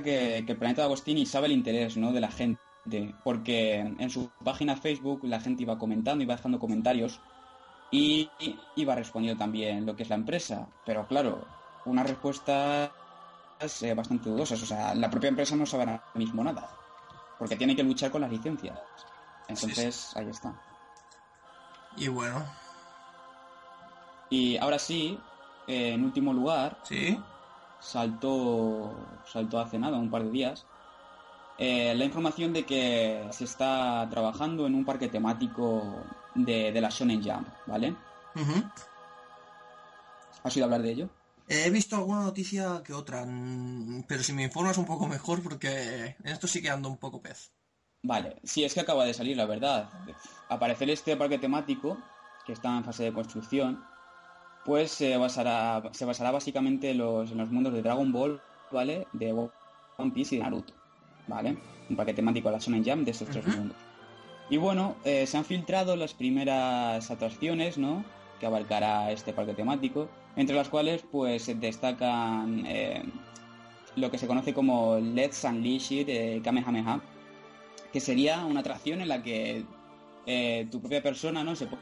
S1: que, que el Planeta de Agostini sabe el interés ¿no? de la gente, porque en su página Facebook la gente iba comentando, iba dejando comentarios y iba respondiendo también lo que es la empresa. Pero claro, unas respuestas eh, bastante dudosas. O sea, la propia empresa no sabe ahora mismo nada, porque tiene que luchar con las licencias. Entonces, ahí está.
S2: Y bueno,
S1: Y ahora sí, eh, en último lugar,
S2: ¿sí?
S1: saltó, saltó hace nada, un par de días, eh, la información de que se está trabajando en un parque temático de, de la Shonen Jump, ¿vale?
S2: Ujú.
S1: ¿Has oído hablar de ello?
S2: He visto alguna noticia que otra, mm, pero si me informas un poco mejor porque en esto sí que ando un poco pez.
S1: Vale, sí, es que acaba de salir, la verdad. Aparecer este parque temático, que está en fase de construcción, pues se basará, se basará básicamente en los, en los mundos de Dragon Ball, ¿vale? De One Piece y de Naruto, ¿vale? Un parque temático de la Shonen Jump de estos tres mundos. Y bueno, eh, se han filtrado las primeras atracciones, ¿no? Que abarcará este parque temático, entre las cuales pues destacan eh, lo que se conoce como Let's Unleash It eh, Kamehameha, que sería una atracción en la que eh, tu propia persona no se pone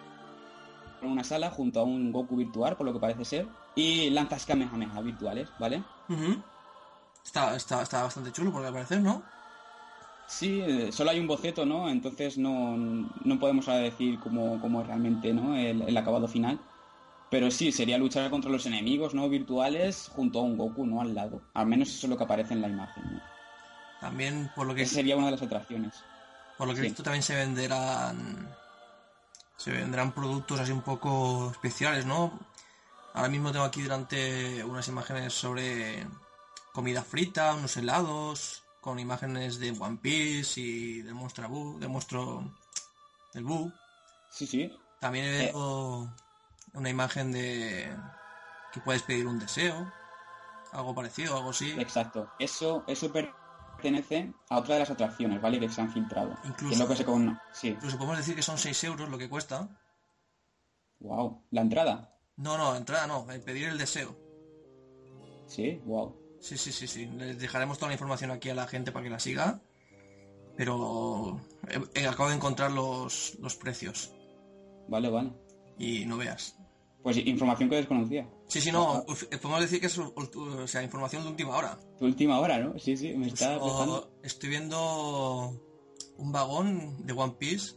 S1: una sala junto a un Goku virtual, por lo que parece ser, y lanzas Kamehameha virtuales, ¿vale?
S2: Está, está, está bastante chulo, porque al parecer, ¿no?
S1: Sí, eh, solo hay un boceto, ¿no? Entonces no, no podemos ahora decir cómo, cómo es realmente, ¿no? El, el acabado final. Pero sí, sería luchar contra los enemigos, ¿no? Virtuales junto a un Goku, ¿no? Al lado. Al menos eso es lo que aparece en la imagen, ¿no?
S2: También, por lo que,
S1: Esa sería una de las atracciones.
S2: por lo que he
S1: sí.
S2: visto, también se venderán. Se vendrán productos así un poco especiales, ¿no? Ahora mismo tengo aquí delante unas imágenes sobre comida frita, unos helados, con imágenes de One Piece y del monstruo del monstruo del.
S1: Sí, sí.
S2: También he visto una imagen de que puedes pedir un deseo, algo parecido, algo así.
S1: Exacto. Eso, eso pertenece a otra de las atracciones, ¿vale? Que se han filtrado.
S2: Incluso-
S1: es lo que se con... Sí.
S2: Incluso podemos decir que son 6 euros lo que cuesta.
S1: Wow. La entrada.
S2: No, no, entrada no, el pedir el deseo.
S1: Sí, wow.
S2: Sí, sí, sí, sí. Les dejaremos toda la información aquí a la gente para que la siga. Pero he- he- acabo de encontrar los, los precios.
S1: Vale, vale.
S2: Y no veas.
S1: Pues información que desconocía.
S2: Sí, sí, no. uf, Podemos decir que es o sea, información de última hora.
S1: Tu última hora, ¿no? Sí, sí, me está dejando.
S2: estoy viendo un vagón de One Piece.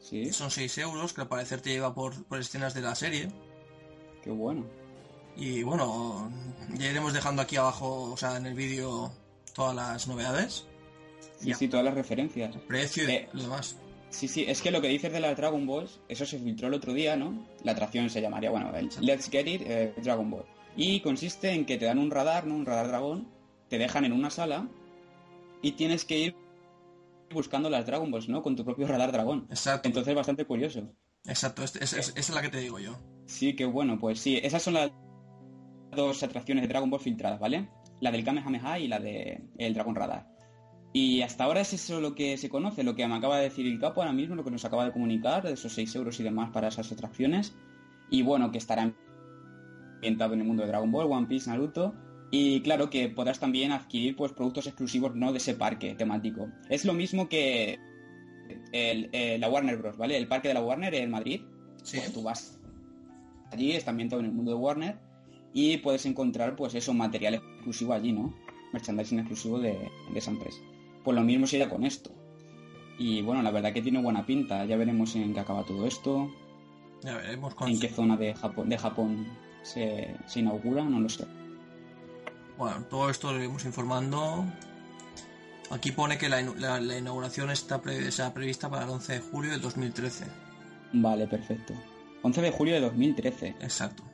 S1: Sí,
S2: Son 6 euros, que al parecer te lleva por, por escenas de la serie.
S1: qué bueno.
S2: Y bueno, ya iremos dejando aquí abajo, o sea, en el vídeo, todas las novedades.
S1: Sí,
S2: Ya.
S1: sí, todas las referencias.
S2: Precio y
S1: Eh.
S2: lo demás.
S1: Sí, sí, es que lo que dices de las Dragon Balls, eso se filtró el otro día, ¿no? La atracción se llamaría, bueno, el Let's Get It eh, Dragon Ball. Y consiste en que te dan un radar, ¿no? Un radar dragón, te dejan en una sala y tienes que ir buscando las Dragon Balls, ¿no? Con tu propio radar dragón.
S2: Exacto,
S1: Entonces bastante curioso.
S2: exacto, es- es- es- esa es la que te digo yo.
S1: Sí, qué bueno, pues sí, esas son las dos atracciones de Dragon Ball filtradas, ¿vale? La del Kamehameha y la de el Dragón Radar. Y hasta ahora es eso lo que se conoce, lo que me acaba de decir el capo ahora mismo, lo que nos acaba de comunicar, de esos 6 euros y demás para esas atracciones. Y bueno, que estará ambientado en el mundo de Dragon Ball, One Piece, Naruto. Y claro que podrás también adquirir pues productos exclusivos no de ese parque temático. Es lo mismo que el- eh, la Warner Bros, ¿vale? El parque de la Warner en Madrid.
S2: Sí.
S1: Pues tú vas allí, está ambientado en el mundo de Warner y puedes encontrar pues eso, material exclusivo allí, ¿no? Merchandising exclusivo de, de esa empresa. Pues lo mismo sería con esto. Y bueno, la verdad que tiene buena pinta. Ya veremos en qué acaba todo esto,
S2: Ya veremos con...
S1: en qué zona de Japón, de Japón se, se inaugura, no lo sé.
S2: Bueno, todo esto lo iremos informando. Aquí pone que la, la- la inauguración está, pre- está prevista para el 11 de julio del 2013.
S1: Vale, perfecto. 11 de julio de 2013.
S2: Exacto.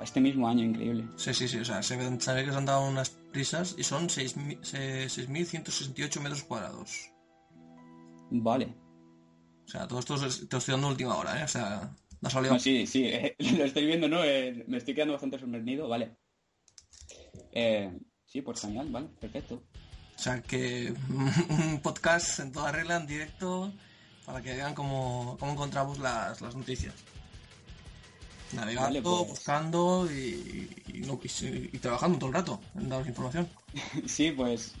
S1: Este mismo año, increíble.
S2: Sí, sí, sí. O sea, se ve, se ve que se han dado unas prisas y son 6.000 se- 6.168 metros cuadrados.
S1: Vale.
S2: O sea, todo esto es- te estoy dando última hora, ¿eh? O sea, no ha salido...
S1: No, sí, sí, eh, lo estoy viendo, ¿no? Eh, me estoy quedando bastante sorprendido, vale. Eh, sí, pues genial, vale, perfecto.
S2: O sea, que un podcast en toda regla, en directo, para que vean cómo, cómo encontramos las, las noticias. Navegando,
S1: Vale, pues.
S2: buscando y, y, no- y sí- y trabajando todo el rato en daros información.
S1: Sí, pues.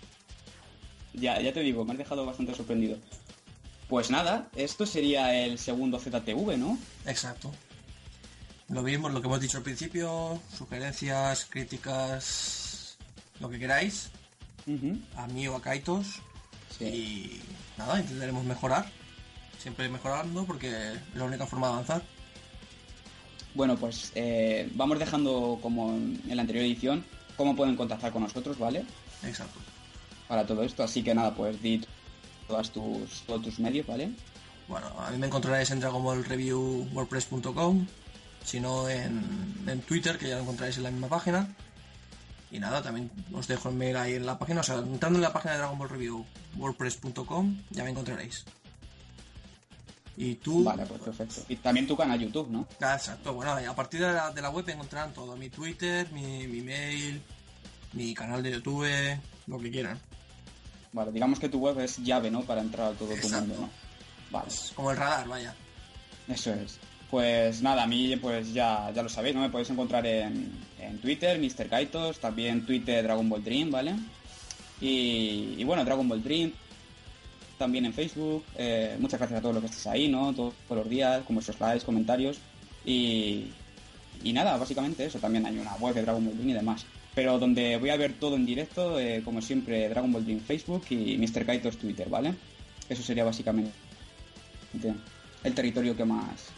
S1: Ya, ya te digo, me has dejado bastante sorprendido. Pues nada, esto sería el segundo ZTV, ¿no?
S2: Exacto. Lo mismo, lo que hemos dicho al principio, sugerencias, críticas, lo que queráis,
S1: Ujú.
S2: a mí o a Kaitos.
S1: Sí.
S2: Y nada, intentaremos mejorar. Siempre mejorando porque es la única forma de avanzar.
S1: Bueno, pues eh, vamos dejando como en la anterior edición cómo pueden contactar con nosotros, ¿vale?
S2: Exacto.
S1: Para todo esto. Así que nada, pues di todas tus, todos tus medios, ¿vale?
S2: Bueno, a mí me encontraréis en dragonballreviewwordpress.com, si no en, en Twitter, que ya lo encontraréis en la misma página. Y nada, también os dejo el mail ahí en la página, o sea, entrando en la página de dragonballreviewwordpress.com ya me encontraréis. Y tú...
S1: Vale, pues perfecto. Y también tu canal YouTube, ¿no?
S2: Ah, exacto, bueno, a partir de la, de la web encontrarán todo, mi Twitter, mi, mi mail, mi canal de YouTube, lo que quieran.
S1: Vale, digamos que tu web es llave, ¿no? Para entrar a todo tu mundo, ¿no? Vale.
S2: Es como el radar, vaya.
S1: Eso es. Pues nada, a mí pues ya, ya lo sabéis, ¿no? Me podéis encontrar en, en Twitter, Mr. Kaitos, también Twitter Dragon Ball Dream, ¿vale? Y, y bueno, Dragon Ball Dream, también en Facebook. eh, muchas gracias a todos los que estéis ahí, ¿no? Todos, todos los días, con vuestros likes, comentarios. Y, y nada, básicamente eso. También hay una web de Dragon Ball Dream y demás. Pero donde voy a ver todo en directo, eh, como siempre, Dragon Ball Dream Facebook y Mr. Kaitos Twitter, ¿vale? Eso sería básicamente el territorio que más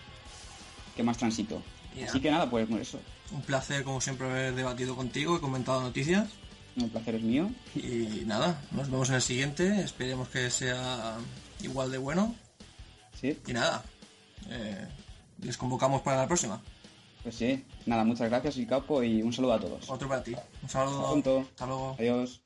S1: que más transito.
S2: Ya.
S1: Así que nada, pues eso.
S2: Un placer, como siempre, haber debatido contigo y comentado noticias.
S1: El placer es mío.
S2: Y nada, nos vemos en el siguiente. Esperemos que sea igual de bueno.
S1: Sí,
S2: Y nada, eh, les convocamos para la próxima.
S1: pues sí. Nada, muchas gracias, el capo, y un saludo a todos.
S2: Otro para ti. Un saludo. Hasta luego.
S1: Adiós.